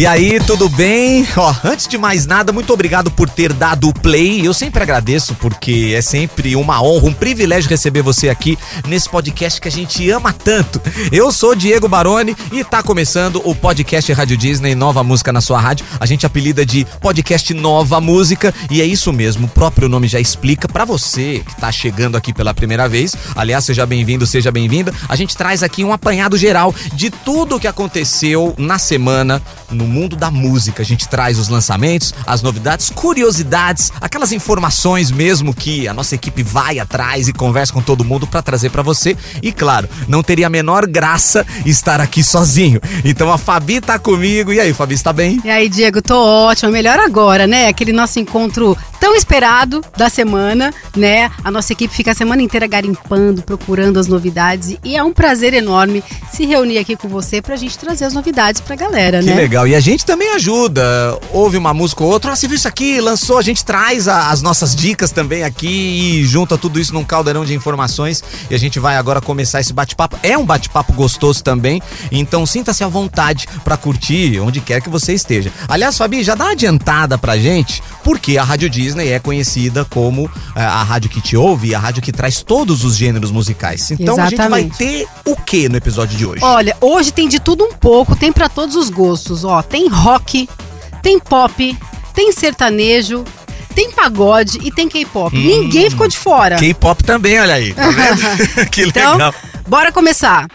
E aí, tudo bem? Ó, antes de mais nada, muito obrigado por ter dado o play. Eu sempre agradeço porque é sempre uma honra, um privilégio receber você aqui nesse podcast que a gente ama tanto. Eu sou Diego Baroni e tá começando o podcast Rádio Disney Nova Música na sua rádio. A gente apelida de podcast Nova Música e é isso mesmo, o próprio nome já explica para você que tá chegando aqui pela primeira vez. Aliás, seja bem-vindo, seja bem-vinda. A gente traz aqui um apanhado geral de tudo o que aconteceu na semana no mundo da música. A gente traz os lançamentos, as novidades, curiosidades, aquelas informações mesmo que a nossa equipe vai atrás e conversa com todo mundo para trazer para você. E claro, não teria a menor graça estar aqui sozinho. Então a Fabi tá comigo. E aí, Fabi, está bem? E aí, Diego, tô ótimo. Melhor agora, né? Aquele nosso encontro tão esperado da semana, né? A nossa equipe fica a semana inteira garimpando, procurando as novidades e é um prazer enorme se reunir aqui com você pra gente trazer as novidades pra galera, que né? Que legal. E a gente também ajuda. Ouve uma música ou outra, ah, você viu isso aqui, lançou, a gente traz a, as nossas dicas também aqui e junta tudo isso num caldeirão de informações e a gente vai agora começar esse bate-papo. É um bate-papo gostoso também, então sinta-se à vontade para curtir onde quer que você esteja. Aliás, Fabi, já dá uma adiantada pra gente, porque a Rádio Disney é conhecida como é, a rádio que te ouve, a rádio que traz todos os gêneros musicais. Então Exatamente. a gente vai ter o que no episódio de hoje? Olha, hoje tem de tudo um pouco, tem para todos os gostos, ó. Tem rock, tem pop, tem sertanejo, tem pagode e tem K-pop. Hum, Ninguém ficou de fora. K-pop também, olha aí. Tá vendo? que então, legal. Bora começar.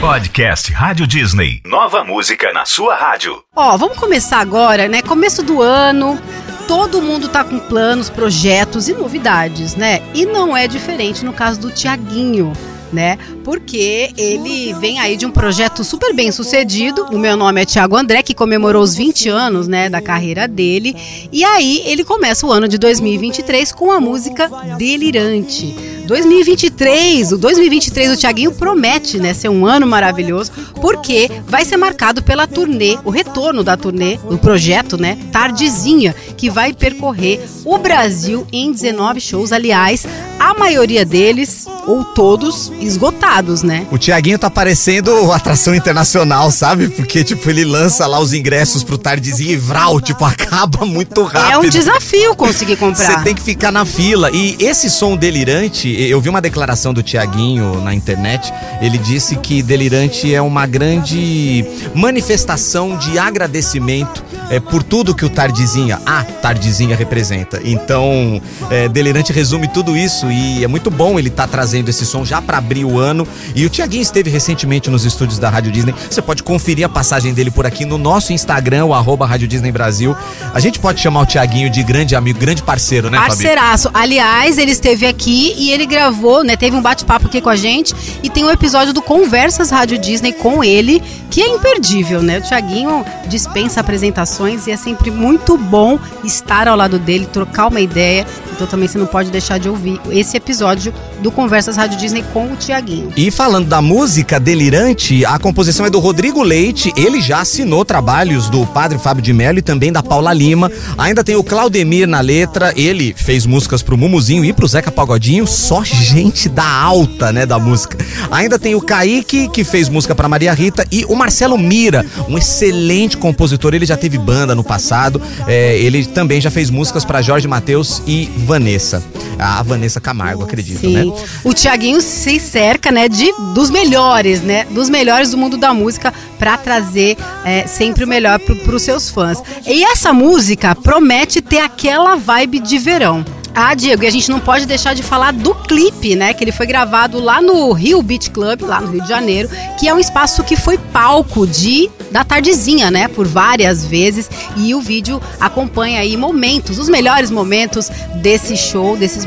Podcast Rádio Disney. Nova música na sua rádio. Ó, vamos começar agora, né? Começo do ano. Todo mundo tá com planos, projetos e novidades, né? E não é diferente no caso do Tiaguinho né? Porque ele vem aí de um projeto super bem sucedido. O meu nome é Thiago André, que comemorou os 20 anos, né, da carreira dele. E aí ele começa o ano de 2023 com a música Delirante. 2023, o 2023 o Thiaguinho promete, né, ser um ano maravilhoso, porque vai ser marcado pela turnê, o retorno da turnê do projeto, né, Tardezinha, que vai percorrer o Brasil em 19 shows, aliás, a maioria deles ou todos esgotados, né? O Tiaguinho tá parecendo atração internacional, sabe? Porque, tipo, ele lança lá os ingressos pro Tardezinho e vral, tipo, acaba muito rápido. É um desafio conseguir comprar. Você tem que ficar na fila. E esse som delirante, eu vi uma declaração do Tiaguinho na internet. Ele disse que delirante é uma grande manifestação de agradecimento é, por tudo que o Tardezinha, a Tardezinha representa. Então, é, delirante resume tudo isso e é muito bom ele estar tá trazendo esse som já para abrir o ano. E o Tiaguinho esteve recentemente nos estúdios da Rádio Disney. Você pode conferir a passagem dele por aqui no nosso Instagram, o arroba Rádio Disney Brasil. A gente pode chamar o Tiaguinho de grande amigo, grande parceiro, né, Parceiraço. Fabi? Aliás, ele esteve aqui e ele gravou, né? Teve um bate-papo aqui com a gente e tem um episódio do Conversas Rádio Disney com ele, que é imperdível, né? O Tiaguinho dispensa apresentações e é sempre muito bom estar ao lado dele, trocar uma ideia. Então também você não pode deixar de ouvir esse episódio do Conversas Rádio Disney com o Tiaguinho. E falando da música Delirante, a composição é do Rodrigo Leite. Ele já assinou trabalhos do Padre Fábio de Mello e também da Paula Lima. Ainda tem o Claudemir na letra. Ele fez músicas pro Mumuzinho e pro Zeca Pagodinho. Só gente da alta, né, da música. Ainda tem o Kaique, que fez música para Maria Rita. E o Marcelo Mira, um excelente compositor. Ele já teve banda no passado. É, ele também já fez músicas para Jorge Mateus e Vanessa. A Vanessa Camargo, acredito, Sim. né? O Tiaguinho se cerca, né, de dos melhores, né, dos melhores do mundo da música para trazer é, sempre o melhor para os seus fãs. E essa música promete ter aquela vibe de verão. Ah, Diego, e a gente não pode deixar de falar do clipe, né? Que ele foi gravado lá no Rio Beach Club, lá no Rio de Janeiro, que é um espaço que foi palco de da tardezinha, né? Por várias vezes. E o vídeo acompanha aí momentos, os melhores momentos desse show, desses.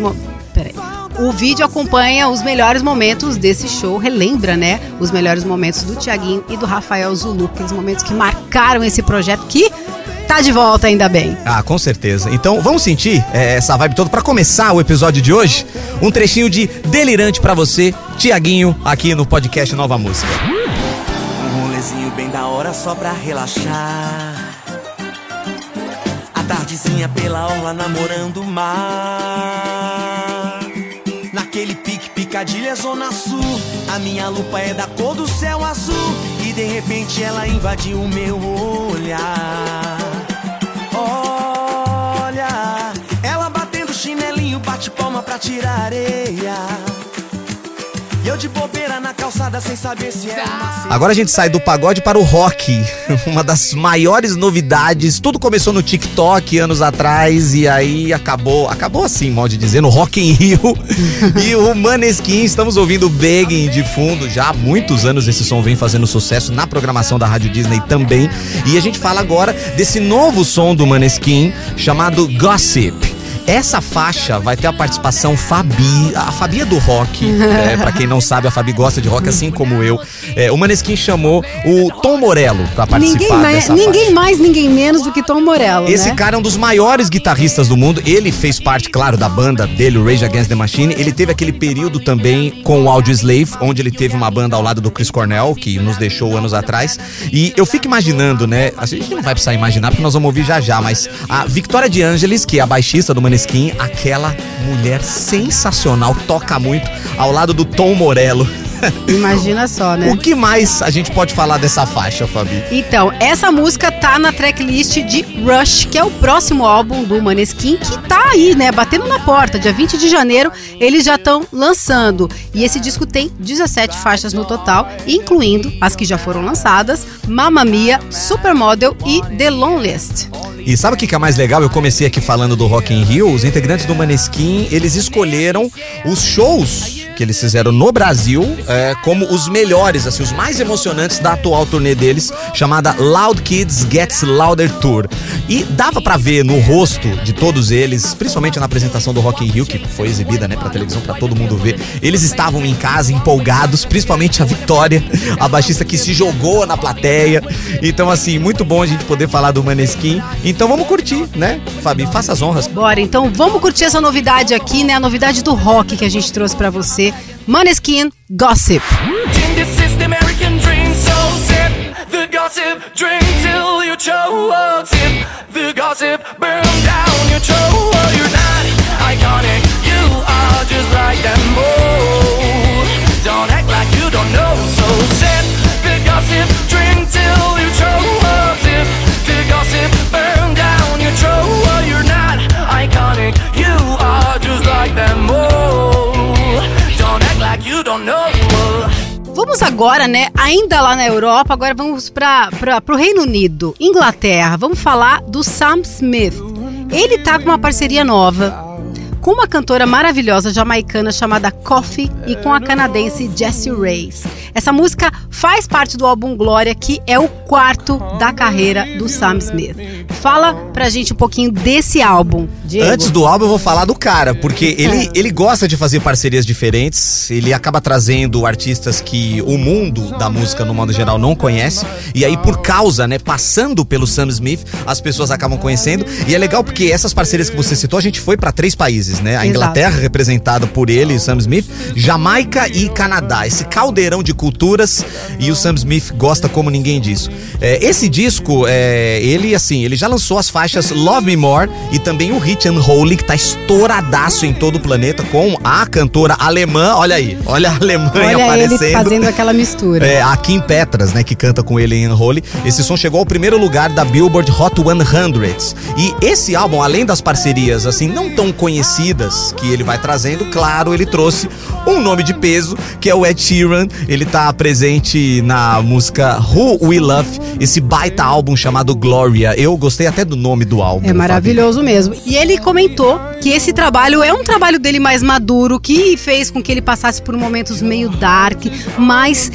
O vídeo acompanha os melhores momentos desse show, relembra, né? Os melhores momentos do Tiaguinho e do Rafael Zulu, aqueles momentos que marcaram esse projeto que tá de volta ainda bem. Ah, com certeza. Então vamos sentir é, essa vibe toda para começar o episódio de hoje. Um trechinho de delirante para você, Tiaguinho, aqui no podcast Nova Música só pra relaxar. A tardezinha pela orla namorando o mar. Naquele pique, picadilha, zona sul. A minha lupa é da cor do céu azul. E de repente ela invadiu o meu olhar. Olha, ela batendo chinelinho, bate palma pra tirar areia. E eu de bobeira na calçada sem saber se é uma Agora a gente sai do pagode para o rock, uma das maiores novidades. Tudo começou no TikTok anos atrás e aí acabou, acabou assim, mal de dizer, no Rock in Rio. e o Maneskin, estamos ouvindo Begging de fundo já há muitos anos esse som vem fazendo sucesso na programação da Rádio Disney também. E a gente fala agora desse novo som do Maneskin chamado Gossip. Essa faixa vai ter a participação Fabi, a Fabi é do rock. É, para quem não sabe, a Fabi gosta de rock assim como eu. É, o Maneskin chamou o Tom Morello pra participar Ninguém mais, ninguém faixa. mais, ninguém menos do que Tom Morello, Esse né? cara é um dos maiores guitarristas do mundo. Ele fez parte, claro, da banda dele, o Rage Against the Machine. Ele teve aquele período também com o Audio Slave, onde ele teve uma banda ao lado do Chris Cornell, que nos deixou anos atrás. E eu fico imaginando, né? A gente não vai precisar imaginar, porque nós vamos ouvir já já, mas a Victoria de Angelis, que é a baixista do Maneskin, aquela mulher sensacional, toca muito, ao lado do Tom Morello. Imagina só, né? O que mais a gente pode falar dessa faixa, Fabi? Então, essa música tá na tracklist de Rush, que é o próximo álbum do Maneskin, que tá aí, né, batendo na porta. Dia 20 de janeiro, eles já estão lançando. E esse disco tem 17 faixas no total, incluindo as que já foram lançadas, Mamma Mia, Supermodel e The Loneliest. E sabe o que é mais legal? Eu comecei aqui falando do Rock in Rio. Os integrantes do Maneskin, eles escolheram os shows que eles fizeram no Brasil é, como os melhores, assim, os mais emocionantes da atual turnê deles, chamada Loud Kids Gets Louder Tour. E dava pra ver no rosto de todos eles, principalmente na apresentação do Rock in Rio, que foi exibida, né, pra televisão, pra todo mundo ver. Eles estavam em casa empolgados, principalmente a Vitória, a baixista que se jogou na plateia. Então, assim, muito bom a gente poder falar do Maneskin. Então vamos curtir, né? Fabi, faça as honras. Bora, então vamos curtir essa novidade aqui, né? A novidade do rock que a gente trouxe pra você. Maneskin Gossip. In this is the American dream, the gossip, drink till you choke. Sip the gossip, burn down your choke. You're not iconic, you are just like them all. Don't act like you don't know, so sip the gossip, drink till you choke. Sip the gossip, burn down your choke. You're not iconic, you are just like them all. Don't act like you don't know. Vamos agora, né? Ainda lá na Europa, agora vamos para o Reino Unido, Inglaterra. Vamos falar do Sam Smith. Ele tá com uma parceria nova com uma cantora maravilhosa jamaicana chamada Coffee e com a canadense Jessie Reyes. Essa música faz parte do álbum Glória, que é o quarto da carreira do Sam Smith. Fala pra gente um pouquinho desse álbum, Diego. Antes do álbum eu vou falar do cara, porque ele, ele gosta de fazer parcerias diferentes, ele acaba trazendo artistas que o mundo da música, no modo geral, não conhece, e aí por causa, né, passando pelo Sam Smith, as pessoas acabam conhecendo, e é legal porque essas parcerias que você citou, a gente foi pra três países, né, a Exato. Inglaterra, representada por ele, Sam Smith, Jamaica e Canadá, esse caldeirão de culturas, e o Sam Smith gosta como ninguém disso. É, esse disco, é, ele, assim, ele já lançou as faixas Love Me More e também o hit Unholy, que tá estouradaço em todo o planeta, com a cantora alemã, olha aí, olha a Alemanha Olha ele aparecendo. fazendo aquela mistura. É, a Kim Petras, né, que canta com ele em Unholy. Esse som chegou ao primeiro lugar da Billboard Hot 100. E esse álbum, além das parcerias, assim, não tão conhecidas que ele vai trazendo, claro, ele trouxe um nome de peso, que é o Ed Sheeran. Ele tá presente na música Who We Love, esse baita álbum chamado Gloria. Eu gostei até do nome do álbum. É maravilhoso mesmo. E ele comentou que esse trabalho é um trabalho dele mais maduro, que fez com que ele passasse por momentos meio dark, mas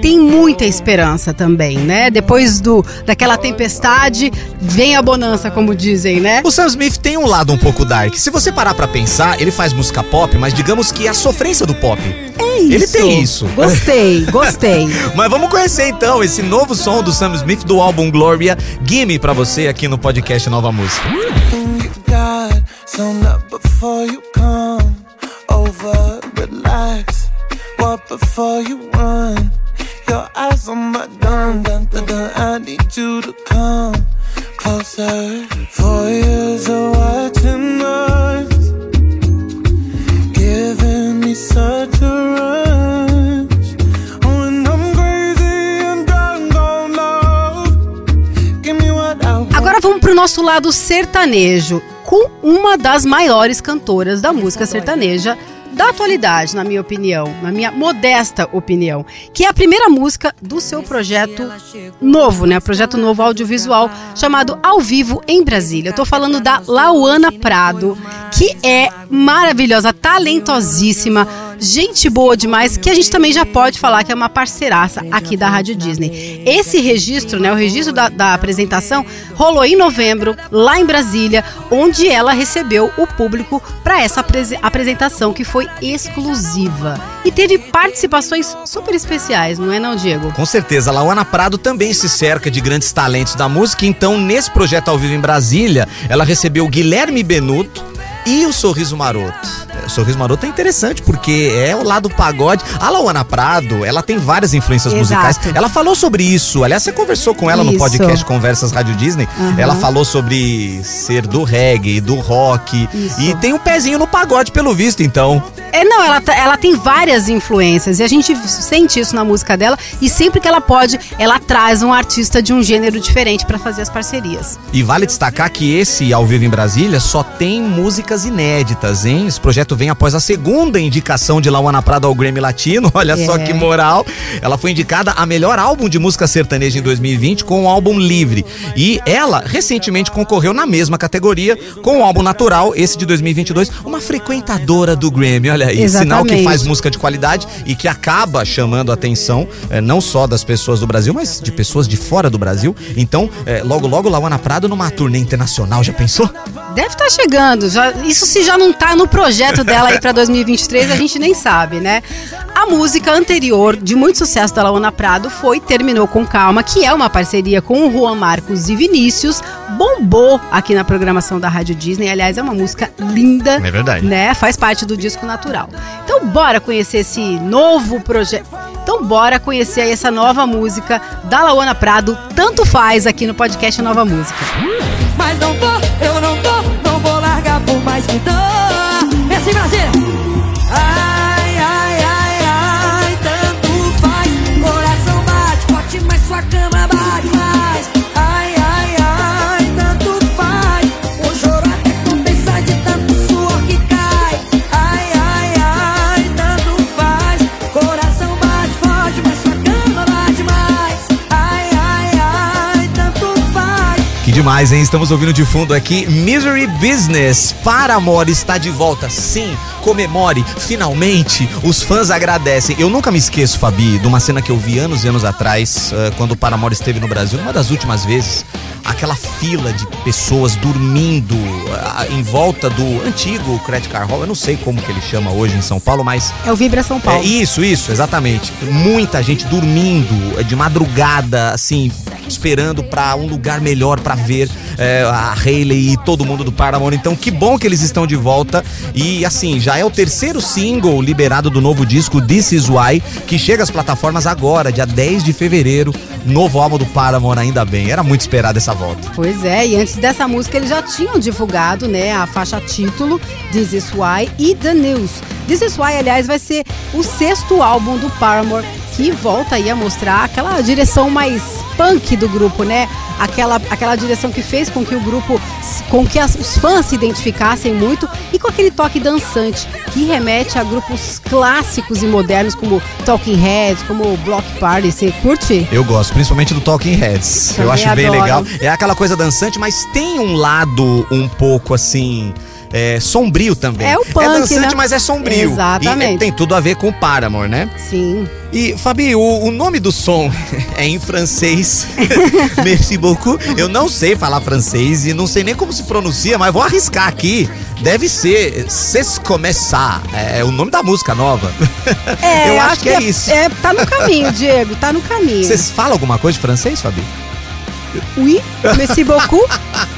tem muita esperança também, né? Depois do daquela tempestade, vem a bonança, como dizem, né? O Sam Smith tem um lado um pouco dark. Se você parar pra pensar, ele faz música pop, mas digamos que é a sofrência do pop. É isso. Ele tem isso. Gostei, gostei. Mas vamos conhecer então esse novo som do Sam Smith do álbum Gloria. Gimme pra você aqui no podcast Nova Música. Your eyes on my dun dun dun dun. I need you to come closer. Four years of watching us, nosso lado sertanejo. com uma das maiores cantoras da música sertaneja da atualidade, na minha opinião, na minha modesta opinião, que é a primeira música do seu projeto novo, né? Projeto novo audiovisual chamado Ao Vivo em Brasília. Eu tô falando da Lauana Prado, que é maravilhosa, talentosíssima, gente boa demais, que a gente também já pode falar que é uma parceiraça aqui da Rádio Disney. Esse registro, né, o registro da, da apresentação, rolou em novembro, lá em Brasília, onde ela recebeu o público para essa apres- apresentação que foi exclusiva. E teve participações super especiais, não é não, Diego? Com certeza, a Lauana Prado também se cerca de grandes talentos da música, então nesse projeto ao vivo em Brasília, ela recebeu Guilherme Benuto e o Sorriso Maroto. É, O Sorriso Maroto é interessante porque é o lado pagode. A Lauana Prado, ela tem várias influências Exato. musicais. Ela falou sobre isso. Aliás, você conversou com ela no Isso. podcast Conversas Rádio Disney. Aham. Ela falou sobre ser do reggae, do rock Isso. e tem um pezinho no pagode pelo visto, então. É, não, ela, tá- ela tem várias influências e a gente sente isso na música dela e sempre que ela pode, ela traz um artista de um gênero diferente pra fazer as parcerias. E vale destacar que esse Ao Vivo em Brasília só tem músicas inéditas, hein? Esse projeto vem após a segunda indicação de Lauana Prado ao Grammy Latino. Olha só É. que moral. Ela foi indicada a melhor álbum de música sertaneja em 2020 com o álbum Livre. E ela recentemente concorreu na mesma categoria com o álbum Natural, esse de 2022. Uma frequentadora do Grammy, olha aí. Sinal que Exatamente. faz música de qualidade e que acaba chamando a atenção eh, não só das pessoas do Brasil, mas de pessoas de fora do Brasil. Então, eh, logo, logo, Lauana Prado numa turnê internacional, já pensou? Deve estar chegando, já, isso se já não tá no projeto dela aí pra 2023, a gente nem sabe, né? A música anterior de muito sucesso da Laona Prado foi Terminou com Calma, que é uma parceria com o Juan Marcos e Vinícius, bombou aqui na programação da Rádio Disney, aliás, é uma música linda. É verdade. Né? Faz parte do disco natural. Então bora conhecer esse novo projeto. Então bora conhecer aí essa nova música da Laona Prado, tanto faz aqui no podcast Nova Música. Mas não tô, eu não tô, mais que dor. É assim, Brasil! Ai, ai, ai, ai, tanto faz. Coração bate forte, mas sua cama bate demais, hein? Estamos ouvindo de fundo aqui Misery Business. Paramore está de volta. Sim, comemore. Finalmente, os fãs agradecem. Eu nunca me esqueço, Fabi, de uma cena que eu vi anos e anos atrás, eh, quando o Paramore esteve no Brasil, uma das últimas vezes. Aquela fila de pessoas dormindo ah, em volta do antigo Credit Card Hall. Eu não sei como que ele chama hoje em São Paulo, mas É o Vibra São Paulo. é isso, isso, exatamente. Muita gente dormindo é, de madrugada, assim, esperando pra um lugar melhor pra ver é, a Hayley e todo mundo do Paramount. Então, que bom que eles estão de volta. E assim, já é o terceiro single liberado do novo disco This Is Why, que chega às plataformas agora, dia 10 de fevereiro. Novo álbum do Paramount, ainda bem. Era muito esperada essa volta. Pois é, e antes dessa música eles já tinham divulgado, né, a faixa título This Is Why e The News. This Is Why, aliás, vai ser o sexto álbum do Paramore que volta aí a mostrar aquela direção mais punk do grupo, né? Aquela, aquela direção que fez com que o grupo, com que as- os fãs se identificassem muito e com aquele toque dançante que remete a grupos clássicos e modernos como Talking Heads, como Block Party. Você curte? Eu gosto, principalmente do Talking Heads. eu Também acho bem adoro. legal. É aquela coisa dançante, mas tem um lado um pouco assim. É, sombrio também. É o punk, É dançante, né? mas é sombrio. Exatamente. E é, tem tudo a ver com o Paramore, né? Sim. E, Fabi, o, o nome do som é em francês. Merci beaucoup. Eu não sei falar francês e não sei nem como se pronuncia, mas vou arriscar aqui. Deve ser C'est Começar. É o nome da música nova. É, eu acho, que, é, isso. É, tá no caminho, Diego, tá no caminho. Vocês falam alguma coisa de francês, Fabi? Oui, merci beaucoup.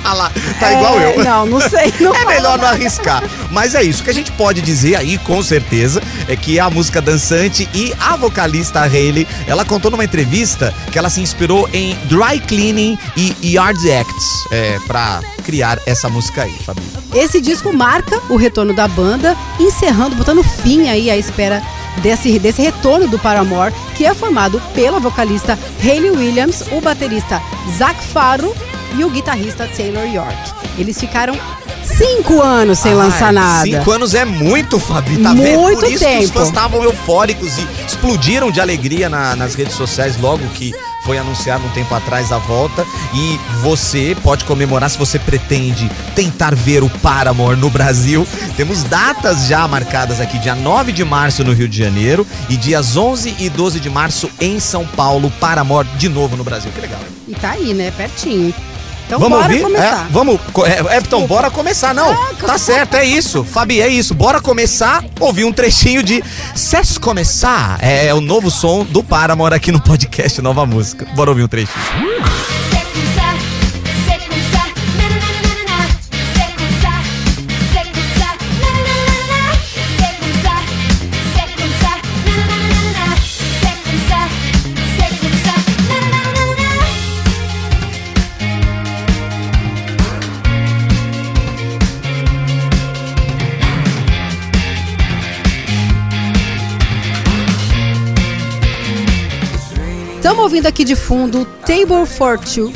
Ah lá, tá É, igual eu. Não, não sei. Não É melhor não arriscar. Mas é isso. O que a gente pode dizer aí, com certeza, é que a música dançante e a vocalista Hayley, ela contou numa entrevista que ela se inspirou em dry cleaning e yard acts é, pra criar essa música aí, Fabi. Esse disco marca o retorno da banda, encerrando, botando fim aí à espera desse, desse retorno do Paramore, que é formado pela vocalista Hayley Williams, o baterista Zach Farro e o guitarrista Taylor York. Eles ficaram cinco anos sem lançar nada. Cinco anos é muito, Fabi, tá vendo? Muito Por isso que os tempo. fãs estavam eufóricos e explodiram de alegria na- nas redes sociais logo que foi anunciado um tempo atrás a volta. E você pode comemorar se você pretende tentar ver o Paramore no Brasil. Temos datas já marcadas aqui, dia 9 de março no Rio de Janeiro e dias 11 e 12 de março em São Paulo, Paramore de novo no Brasil. Que legal. E tá aí, né? Pertinho. Então vamos bora ouvir? começar. É, vamos. É, é, então, bora começar. Não, tá certo, é isso. Fabi, é isso. Bora começar. Ouvir um trechinho de Cess Começar. É, o novo som do Paramore aqui no podcast Nova Música. Bora ouvir um trechinho. Ouvindo aqui de fundo Table for Two.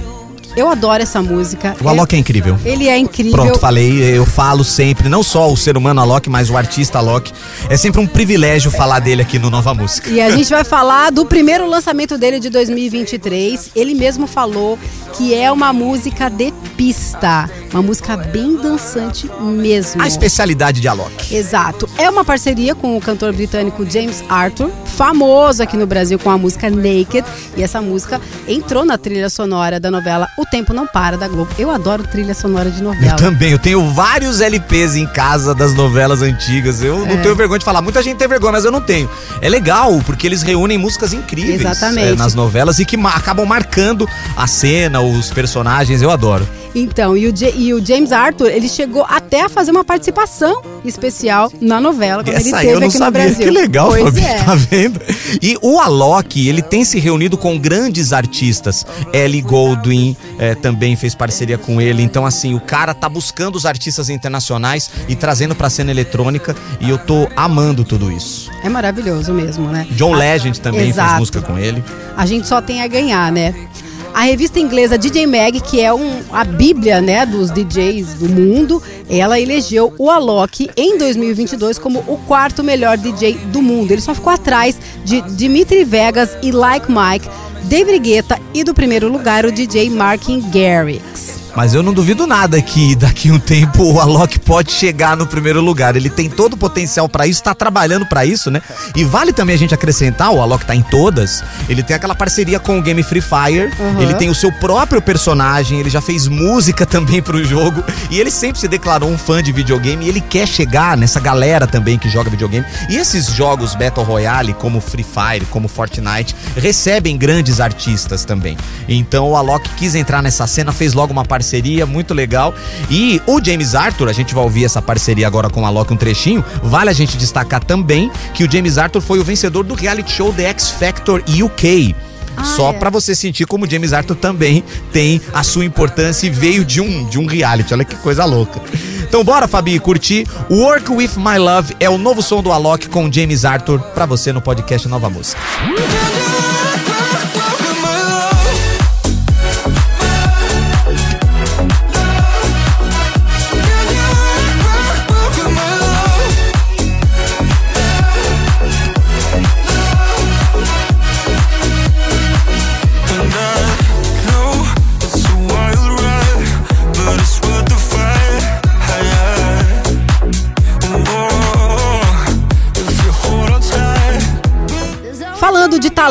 Eu adoro essa música. O Alok é incrível. Ele é incrível. Pronto, falei, eu falo sempre, não só o ser humano Alok, mas o artista Alok. É sempre um privilégio falar dele aqui no Nova Música. E a gente vai falar do primeiro lançamento dele de 2023. Ele mesmo falou que é uma música de pista. Uma música bem dançante mesmo. A especialidade de Alok. Exato. É uma parceria com o cantor britânico James Arthur, famoso aqui no Brasil com a música Naked. E essa música entrou na trilha sonora da novela O Tempo Não Para da Globo. Eu adoro trilha sonora de Eu novela. também, eu tenho vários LPs em casa das novelas antigas. Eu É. não tenho vergonha de falar. Muita gente tem vergonha, mas eu não tenho. É legal, porque eles reúnem músicas incríveis Exatamente. é, nas novelas e que acabam marcando a cena, os personagens. Eu adoro. Então, e o, e o James Arthur, ele chegou até a fazer uma participação especial na novela, quando ele Essa aí teve eu não aqui no sabia. Brasil. Que legal, pois Fabi, é. tá vendo? E o Alok, ele tem se reunido com grandes artistas. Ellie Goldwyn eh, também fez parceria com ele. Então, assim, o cara tá buscando os artistas internacionais e trazendo pra cena eletrônica. E eu tô amando tudo isso. É maravilhoso mesmo, né? John Legend também Exato. fez música com ele. A gente só tem a ganhar, né? A revista inglesa DJ Mag, que é um, a bíblia né, dos DJs do mundo, ela elegeu o Alok em 2022 como o quarto melhor DJ do mundo. Ele só ficou atrás de Dimitri Vegas e Like Mike, David Guetta e do primeiro lugar o DJ Martin Garrix. Mas eu não duvido nada que daqui a um tempo o Alok pode chegar no primeiro lugar. Ele tem todo o potencial pra isso, tá trabalhando pra isso, né? E vale também a gente acrescentar, o Alok tá em todas. Ele tem aquela parceria com o Game Free Fire. Uhum. Ele tem o seu próprio personagem, ele já fez música também pro jogo. E ele sempre se declarou um fã de videogame e ele quer chegar nessa galera também que joga videogame. E esses jogos Battle Royale, como Free Fire, como Fortnite, recebem grandes artistas também. Então o Alok quis entrar nessa cena, fez logo uma parceria muito legal. E o James Arthur, a gente vai ouvir essa parceria agora com o Alok um trechinho. Vale a gente destacar também que o James Arthur foi o vencedor do reality show The X Factor UK. Só é. pra você sentir como o James Arthur também tem a sua importância e veio de um, de um reality. Olha que coisa louca. Então bora, Fabi, curtir. Work With My Love é o novo som do Alok com o James Arthur pra você no podcast Nova Música.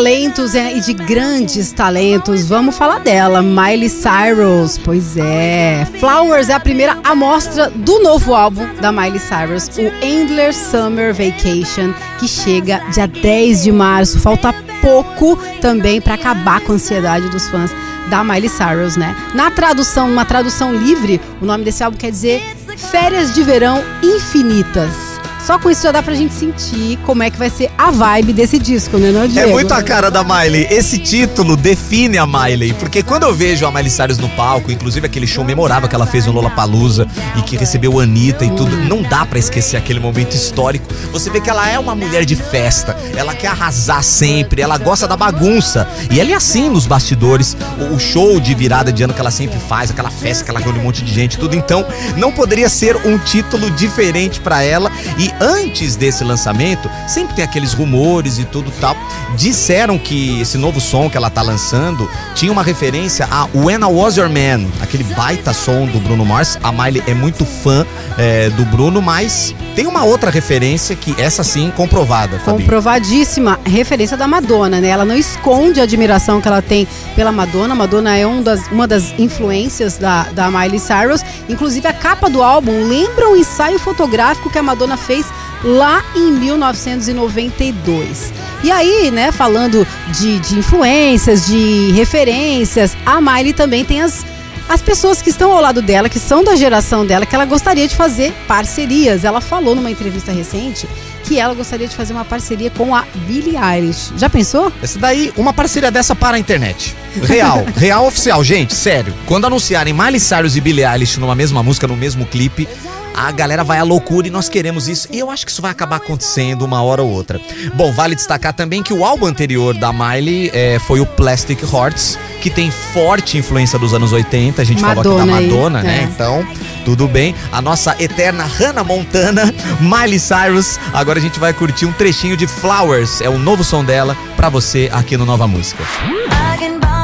Talentos é, e de grandes talentos, vamos falar dela, Miley Cyrus. Pois é, Flowers é a primeira amostra do novo álbum da Miley Cyrus, o Endless Summer Vacation, que chega dia 10 de março. Falta pouco também para acabar com a ansiedade dos fãs da Miley Cyrus, né? Na tradução, uma tradução livre, o nome desse álbum quer dizer Férias de Verão Infinitas. Só com isso já dá pra gente sentir como é que vai ser a vibe desse disco, né, não, É Diego? muito a cara da Miley. Esse título define a Miley. Porque quando eu vejo a Miley Cyrus no palco, inclusive aquele show memorável que ela fez no Lollapalooza e que recebeu Anitta e tudo, não dá pra esquecer aquele momento histórico. Você vê que ela é uma mulher de festa, ela quer arrasar sempre, ela gosta da bagunça. E ela é assim nos bastidores. O, show de virada de ano que ela sempre faz, aquela festa que ela reúne um monte de gente, e tudo. Então, não poderia ser um título diferente pra ela. E antes desse lançamento, sempre tem aqueles rumores e tudo tal. Disseram que esse novo som que ela tá lançando tinha uma referência a When I Was Your Man, aquele baita som do Bruno Mars. A Miley é muito fã é, do Bruno, mas tem uma outra referência que essa sim comprovada. Comprovadíssima referência da Madonna, né? Ela não esconde a admiração que ela tem pela Madonna. Madonna é um das- uma das influências da, da Miley Cyrus. Inclusive, a capa do álbum lembra um ensaio fotográfico que a Madonna fez lá em 1992. E aí, né, falando de, de influências, de referências, a Miley também tem as as pessoas que estão ao lado dela, que são da geração dela, que ela gostaria de fazer parcerias. Ela falou numa entrevista recente que ela gostaria de fazer uma parceria com a Billie Eilish. Já pensou? Essa daí, uma parceria dessa para a internet. Real, real oficial, gente, sério. Quando anunciarem Miley Cyrus e Billie Eilish numa mesma música, no mesmo clipe, a galera vai à loucura e nós queremos isso. E eu acho que isso vai acabar acontecendo uma hora ou outra. Bom, vale destacar também que o álbum anterior da Miley é, foi o Plastic Hearts, que tem forte influência dos anos 80. A gente falou aqui da Madonna aí, Madonna, né? é. Então, tudo bem. A nossa eterna Hannah Montana, Miley Cyrus. Agora a gente vai curtir um trechinho de Flowers. É o novo som dela pra você aqui no Nova Música.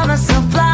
I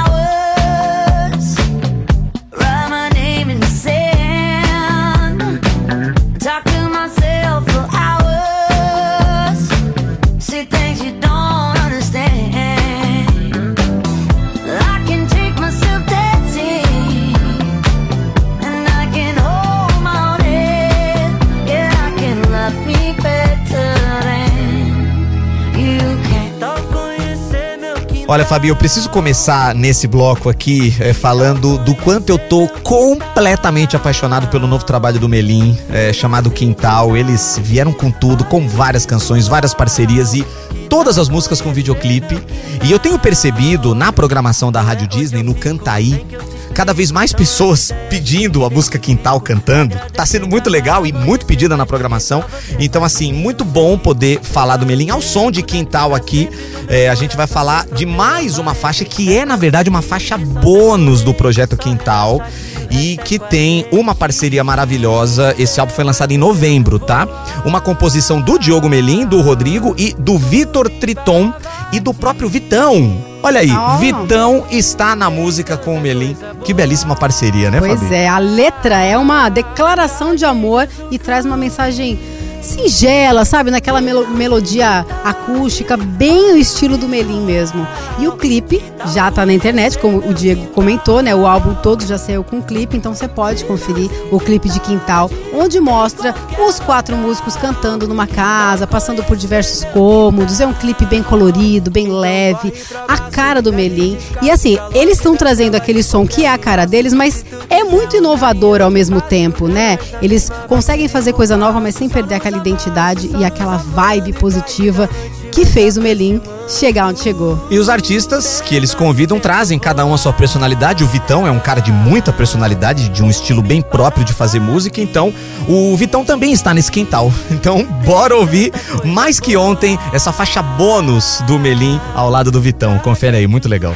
Olha, Fabi, eu preciso começar nesse bloco aqui eh, falando do quanto eu tô completamente apaixonado pelo novo trabalho do Melim, eh, chamado Quintal. Eles vieram com tudo, com várias canções, várias parcerias e todas as músicas com videoclipe. E eu tenho percebido na programação da Rádio Disney, no Cantaí, cada vez mais pessoas pedindo a música Quintal cantando. Tá sendo muito legal e muito pedida na programação. Então, assim, muito bom poder falar do Melim ao som de Quintal aqui. É, a gente vai falar de mais uma faixa que é, na verdade, uma faixa bônus do projeto Quintal e que tem uma parceria maravilhosa. Esse álbum foi lançado em novembro, tá? Uma composição do Diogo Melim, do Rodrigo e do Vitor Triton e do próprio Vitão. Olha aí, Oh. Vitão está na música com o Melim. Que belíssima parceria, né, Pois Fabi? é, a letra é uma declaração de amor e traz uma mensagem singela, sabe? Naquela melo- melodia acústica, bem o estilo do Melim mesmo. E o clipe já tá na internet, como o Diego comentou, né? O álbum todo já saiu com clipe, então você pode conferir o clipe de Quintal, onde mostra os quatro músicos cantando numa casa, passando por diversos cômodos. É um clipe bem colorido, bem leve, a cara do Melim. E assim, eles estão trazendo aquele som que é a cara deles, mas é muito inovador ao mesmo tempo, né? Eles conseguem fazer coisa nova, mas sem perder aquela identidade e aquela vibe positiva que fez o Melim chegar onde chegou. E os artistas que eles convidam trazem cada um a sua personalidade. O Vitão é um cara de muita personalidade, de um estilo bem próprio de fazer música. Então, o Vitão também está nesse quintal. Então, bora ouvir mais que ontem essa faixa bônus do Melim ao lado do Vitão. Confere aí, muito legal.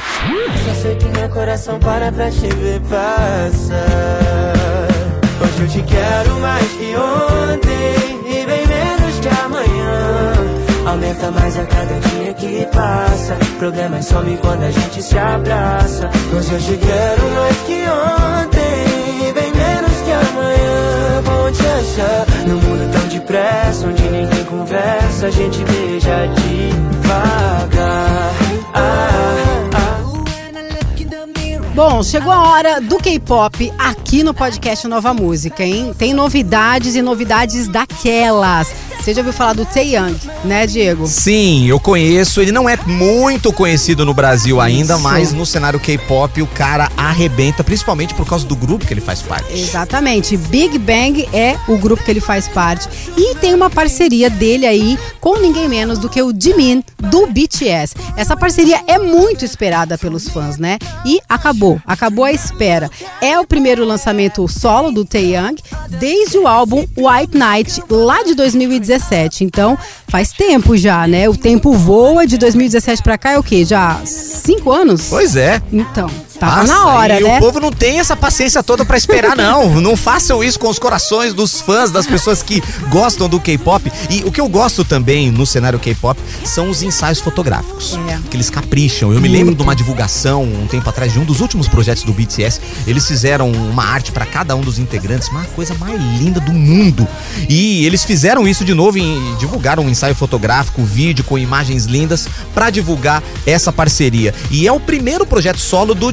Só sei que meu coração para pra te ver passar. Aumenta mais a cada dia que passa. Problemas somem quando a gente se abraça. Hoje eu te quero mais que ontem bem menos que amanhã. Bom te achar no mundo tão depressa, onde ninguém conversa, a gente beija devagar. Ah. Bom, chegou a hora do K-pop aqui no podcast Nova Música, hein? Tem novidades e novidades daquelas. Você já ouviu falar do Taeyang, né, Diego? Sim, eu conheço. Ele não é muito conhecido no Brasil ainda, Isso. mas no cenário K-pop o cara arrebenta, principalmente por causa do grupo que ele faz parte. Exatamente. Big Bang é o grupo que ele faz parte. E tem uma parceria dele aí com ninguém menos do que o Jimin do BTS. Essa parceria é muito esperada pelos fãs, né? E acabou, acabou a espera. É o primeiro lançamento solo do Taeyang desde o álbum White Night, lá de 2017. Então, faz tempo já, né? O tempo voa de 2017 pra cá é o quê? Já cinco anos? Pois é. Então, tava Nossa, na hora, e né? o povo não tem essa paciência toda pra esperar, não. não façam isso com os corações dos fãs, das pessoas que gostam do K-pop. E o que eu gosto também no cenário K-pop são os ensaios fotográficos. É. Que eles capricham. Eu me lembro de uma divulgação um tempo atrás de um dos últimos projetos do BTS. Eles fizeram uma arte pra cada um dos integrantes, uma coisa mais linda do mundo. E eles fizeram isso de novo e divulgaram um ensaio fotográfico, vídeo com imagens lindas pra divulgar essa parceria. E é o primeiro projeto solo do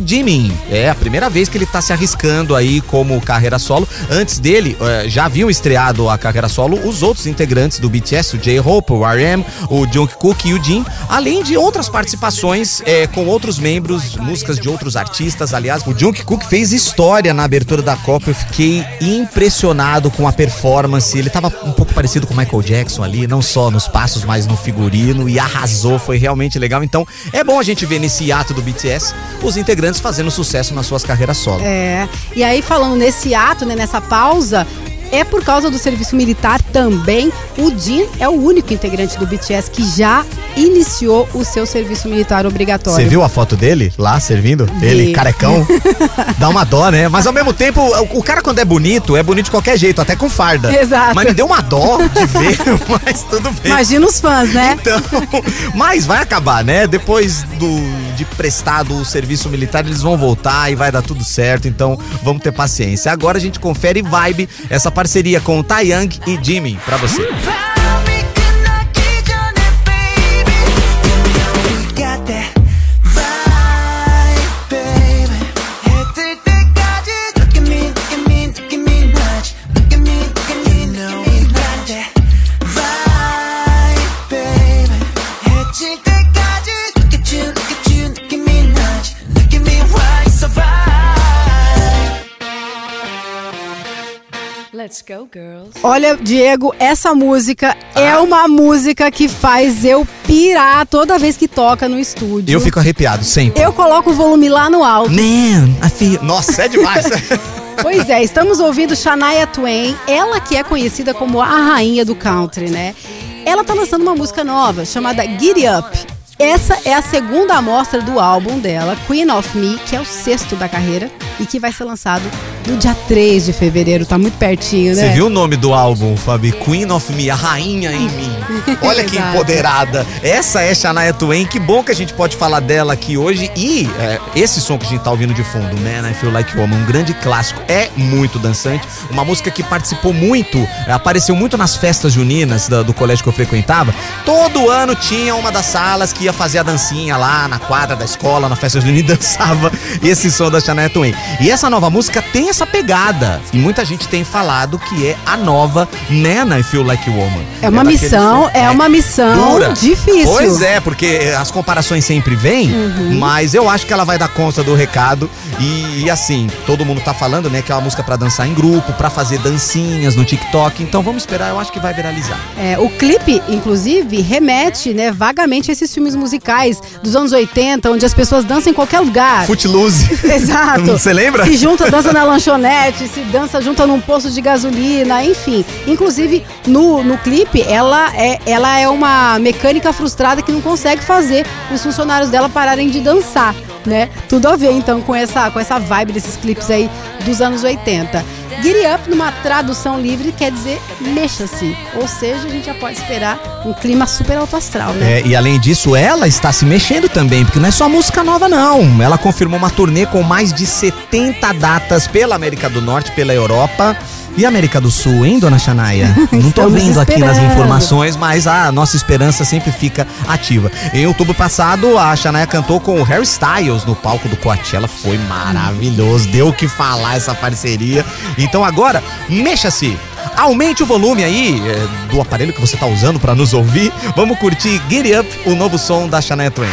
É a primeira vez que ele tá se arriscando aí como carreira solo. Antes dele, eh, já haviam estreado a carreira solo os outros integrantes do BTS, o J-Hope, o RM, o Jungkook e o Jin, além de outras participações eh, com outros membros, músicas de outros artistas. Aliás, o Jungkook fez história na abertura da Copa. Eu fiquei impressionado com a performance. Ele tava um pouco parecido com o Michael Jackson ali, não só nos passos, mas no figurino e arrasou, foi realmente legal. Então, é bom a gente ver nesse ato do BTS os integrantes fazendo sucesso nas suas carreiras solo. É. E aí, falando nesse ato, né, nessa pausa, é por causa do serviço militar também. O Jin é o único integrante do BTS que já iniciou o seu serviço militar obrigatório. Você viu a foto dele lá servindo? Vi. Ele, carecão. Dá uma dó, né? Mas ao mesmo tempo, o o cara quando é bonito, é bonito de qualquer jeito, até com farda. Exato. Mas me deu uma dó de ver, mas tudo bem. Imagina os fãs, né? Então, mas vai acabar, né? Depois do, de prestado o serviço militar, eles vão voltar e vai dar tudo certo. Então, vamos ter paciência. Agora a gente confere vibe, essa parceria com o Taeyang e Jimmy pra você. Let's go, girls. Olha, Diego, essa música Ah. é uma música que faz eu pirar toda vez que toca no estúdio. Eu fico arrepiado sempre. Eu coloco o volume lá no alto. Man, I feel... Nossa, é demais. Pois é, estamos ouvindo Shania Twain, ela que é conhecida como a rainha do country, né? Ela tá lançando uma música nova chamada Giddy Up. Essa é a segunda amostra do álbum dela, Queen of Me, que é o sexto da carreira e que vai ser lançado no dia 3 de fevereiro, tá muito pertinho, né? Você viu o nome do álbum, Fabi? Queen of Me, a rainha em mim. Olha que empoderada. Essa é Shania Twain. Que bom que a gente pode falar dela aqui hoje. E é, esse som que a gente tá ouvindo de fundo, Man, I Feel Like Woman, um grande clássico. É muito dançante. Uma música que participou muito, é, apareceu muito nas festas juninas da- do, colégio que eu frequentava. Todo ano tinha uma das salas que ia fazer a dancinha lá na quadra da escola, na festa junina, e dançava esse som da Shania Twain. E essa nova música tem essa pegada. E muita gente tem falado que é a nova Man, I Feel Like Woman. É uma daquele missão, é uma missão dura. difícil. Pois é, porque as comparações sempre vêm, Uhum. mas eu acho que ela vai dar conta do recado. E, e assim, todo mundo tá falando, né, que é uma música pra dançar em grupo, pra fazer dancinhas no TikTok. Então vamos esperar, eu acho que vai viralizar. É, o clipe, inclusive, remete né, vagamente a esses filmes musicais dos anos 80, onde as pessoas dançam em qualquer lugar. Footloose. Exato. Lembra? Se junta, dança na lanchonete, se dança junta num posto de gasolina, enfim. Inclusive, no, no clipe, ela é, ela é uma mecânica frustrada que não consegue fazer os funcionários dela pararem de dançar, né? Tudo a ver, então, com essa, com essa vibe desses clipes aí dos anos 80. Giddy Up, numa tradução livre, quer dizer mexa-se. Ou seja, a gente já pode esperar um clima super alto astral, né? É, e além disso, ela está se mexendo também, porque não é só música nova, não. Ela confirmou uma turnê com mais de 70 datas pela América do Norte, pela Europa. E América do Sul, hein, dona Xanaia? Não tô vendo aqui nas informações, mas a nossa esperança sempre fica ativa. Em outubro passado, a Xanaia cantou com o Harry Styles no palco do Coachella. Foi maravilhoso, deu o que falar essa parceria. Então agora, mexa-se! aumente o volume aí é, do aparelho que você tá usando pra nos ouvir. Vamos curtir Get Up, o novo som da Shania Twain.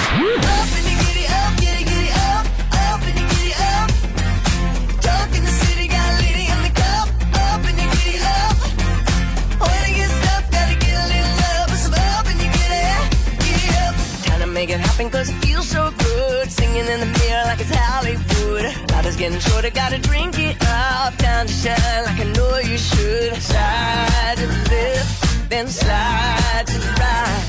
So good. Singing in the mirror like it's Hollywood. Life is getting shorter, gotta drink it up. Time to shine like I know you should. Slide to the left, then slide to the right.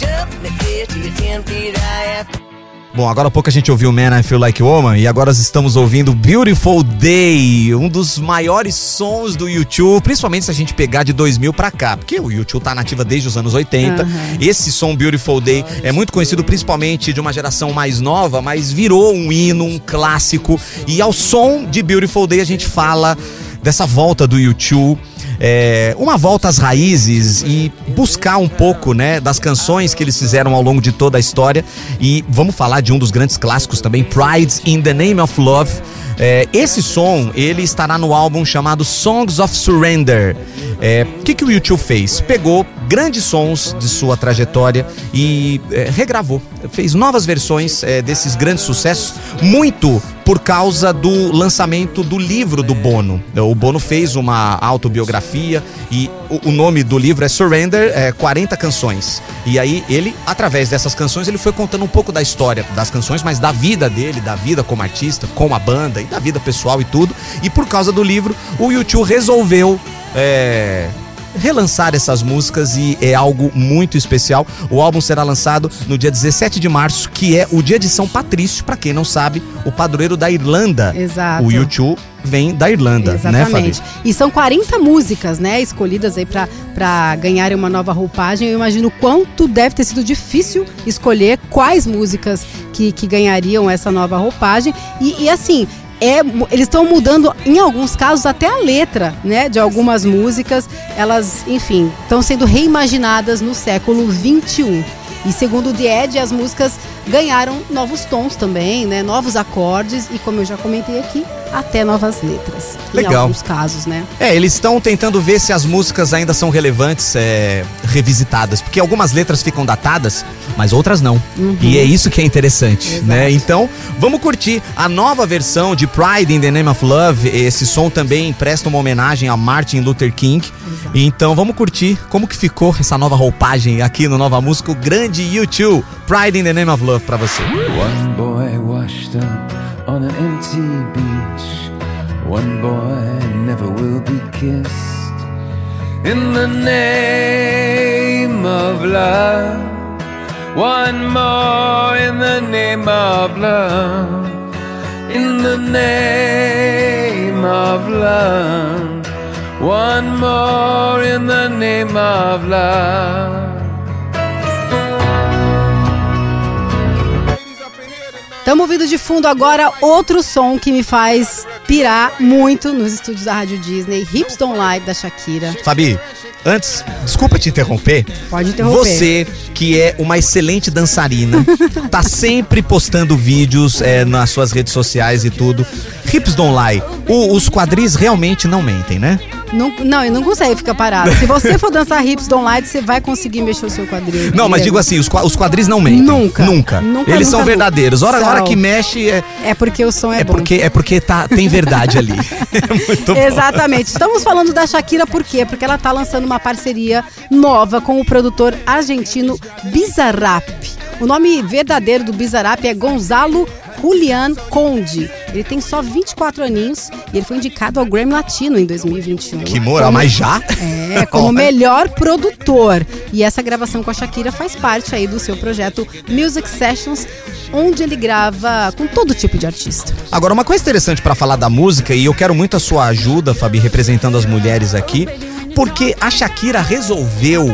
Jump in the air till you're 10 feet high. Bom, agora há pouco a gente ouviu Man I Feel Like Woman e agora nós estamos ouvindo Beautiful Day, um dos maiores sons do YouTube, principalmente se a gente pegar de 2000 pra cá, porque o YouTube tá nativa desde os anos 80. Esse som Beautiful Day é muito conhecido principalmente de uma geração mais nova, mas virou um hino, um clássico. E ao som de Beautiful Day a gente fala dessa volta do YouTube é, uma volta às raízes e buscar um pouco, né, das canções que eles fizeram ao longo de toda a história. E vamos falar de um dos grandes clássicos também, Pride in the Name of Love. É, esse som, ele estará no álbum chamado Songs of Surrender. É, O que, que o YouTube fez? Pegou grandes sons de sua trajetória e é, regravou. Fez novas versões é, desses grandes sucessos, muito por causa do lançamento do livro do Bono. O Bono fez uma autobiografia e o, o nome do livro é Surrender, é 40 canções. E aí ele, através dessas canções, ele foi contando um pouco da história das canções, mas da vida dele, da vida como artista, com a banda e da vida pessoal e tudo. E por causa do livro, o YouTube resolveu é, relançar essas músicas e é algo muito especial. O álbum será lançado no dia 17 de março, que é o dia de São Patrício, pra quem não sabe, o padroeiro da Irlanda. Exato. O YouTube vem da Irlanda, né, Exatamente. Fabi? e são 40 músicas, né, escolhidas aí pra ganharem uma nova roupagem. Eu imagino o quanto deve ter sido difícil escolher quais músicas que, que ganhariam essa nova roupagem. E, e assim. É, eles estão mudando, em alguns casos, até a letra, né? De algumas músicas. Elas, enfim, estão sendo reimaginadas no século 21. E segundo o The as músicas ganharam novos tons também, né? Novos acordes e, como eu já comentei aqui, até novas letras. Em Legal. alguns casos, né? É, eles estão tentando ver se as músicas ainda são relevantes, é, revisitadas, porque algumas letras ficam datadas, mas outras não. E é isso que é interessante, né? Então, vamos curtir a nova versão de Pride in the Name of Love. Esse som também presta uma homenagem a Martin Luther King. Então, vamos curtir como que ficou essa nova roupagem aqui no Nova Música, o grande YouTube, Pride in the Name of Love pra você. One boy washed up on an empty beach. One boy never will be kissed. In the name of love. One more in the name of love. In the name of love. One more in the name of love. Estamos ouvindo de fundo agora outro som que me faz pirar muito nos estúdios da Rádio Disney, Hips Don't Lie, da Shakira. Fabi, antes, desculpa te interromper. Pode interromper. Você, que é uma excelente dançarina, tá sempre postando vídeos é, nas suas redes sociais e tudo. Hips don't lie. O- os quadris realmente não mentem, né? Não, não, ele não consegue ficar parado. Se você for dançar Hips Don't Lie, você vai conseguir mexer o seu quadril. Não, mas digo assim, os, os quadris não mentem. Nunca. Nunca. Nunca, Eles nunca, são verdadeiros. Hora, hora que mexe é, É porque o som é, é bom. porque, é porque tá, tem verdade ali. É muito bom. Exatamente. Estamos falando da Shakira por quê? Porque ela tá lançando uma parceria nova com o produtor argentino Bizarrap. O nome verdadeiro do Bizarrap é Gonzalo Julian Conde. Ele tem só 24 aninhos e ele foi indicado ao Grammy Latino em 2021. Que moral, Como- mas já? É, como melhor produtor. E essa gravação com a Shakira faz parte aí do seu projeto Music Sessions, onde ele grava com todo tipo de artista. Agora, uma coisa interessante pra falar da música, e eu quero muito a sua ajuda, Fabi, representando as mulheres aqui, porque a Shakira resolveu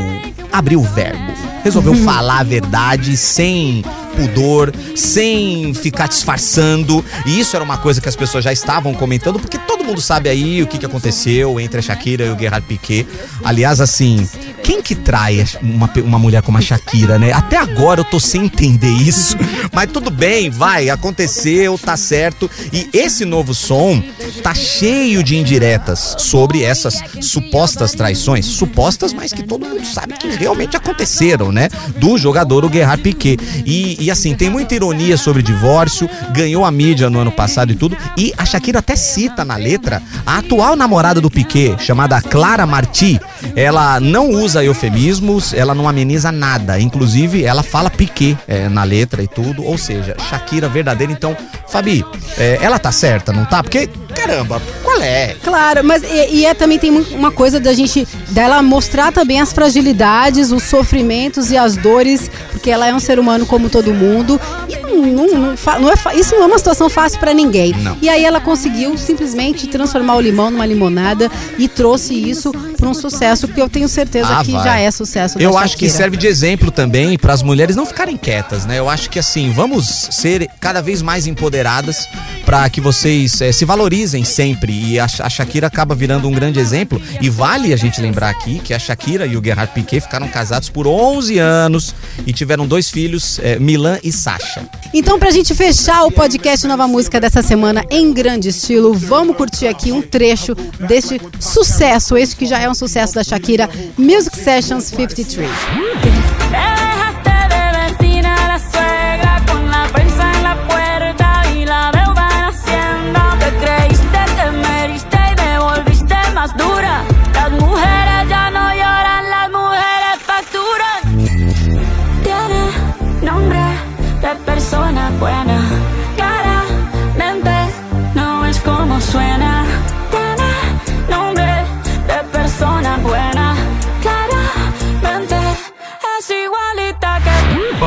abrir o verbo. Resolveu falar a verdade sem pudor, sem ficar disfarçando. E isso era uma coisa que as pessoas já estavam comentando, porque todo mundo sabe aí o que, que aconteceu entre a Shakira e o Gerard Piquet. Aliás, assim, quem que trai uma, uma mulher como a Shakira, né? Até agora eu tô sem entender isso. Mas tudo bem, vai, aconteceu, tá certo. E esse novo som tá cheio de indiretas sobre essas supostas traições. Supostas, mas que todo mundo sabe que realmente aconteceram, né? Do jogador, o Gerard Piquet. E, e assim, tem muita ironia sobre divórcio, ganhou a mídia no ano passado e tudo. E a Shakira até cita na letra a atual namorada do Piquet, chamada Clara Marti. Ela não usa eufemismos, ela não ameniza nada. Inclusive, ela fala Piquet é, na letra e tudo. Ou seja, Shakira verdadeira. Então, Fabi, é, ela tá certa, não tá? Porque, caramba, qual é? Claro, mas e, e é também tem uma coisa da gente dela mostrar também as fragilidades, os sofrimentos e as dores, porque ela é um ser humano como todo mundo. E não, não- não não é isso não é uma situação fácil pra ninguém. E aí ela conseguiu simplesmente transformar o limão numa limonada e trouxe isso pra um sucesso que eu tenho certeza Ah, que vai. já é sucesso. Eu acho que serve de exemplo também para as mulheres não ficarem quietas, né? Eu acho que assim, vamos ser cada vez mais empoderadas para que vocês eh, se valorizem sempre. E a, a Shakira acaba virando um grande exemplo. E vale a gente lembrar aqui que a Shakira e o Gerard Piquet ficaram casados por 11 anos e tiveram dois filhos, eh, Milan e Sasha. Então, pra gente fechar o podcast Nova Música dessa semana em grande estilo, vamos curtir aqui um trecho deste sucesso, este que já é um sucesso da Shakira, Music Sessions 53.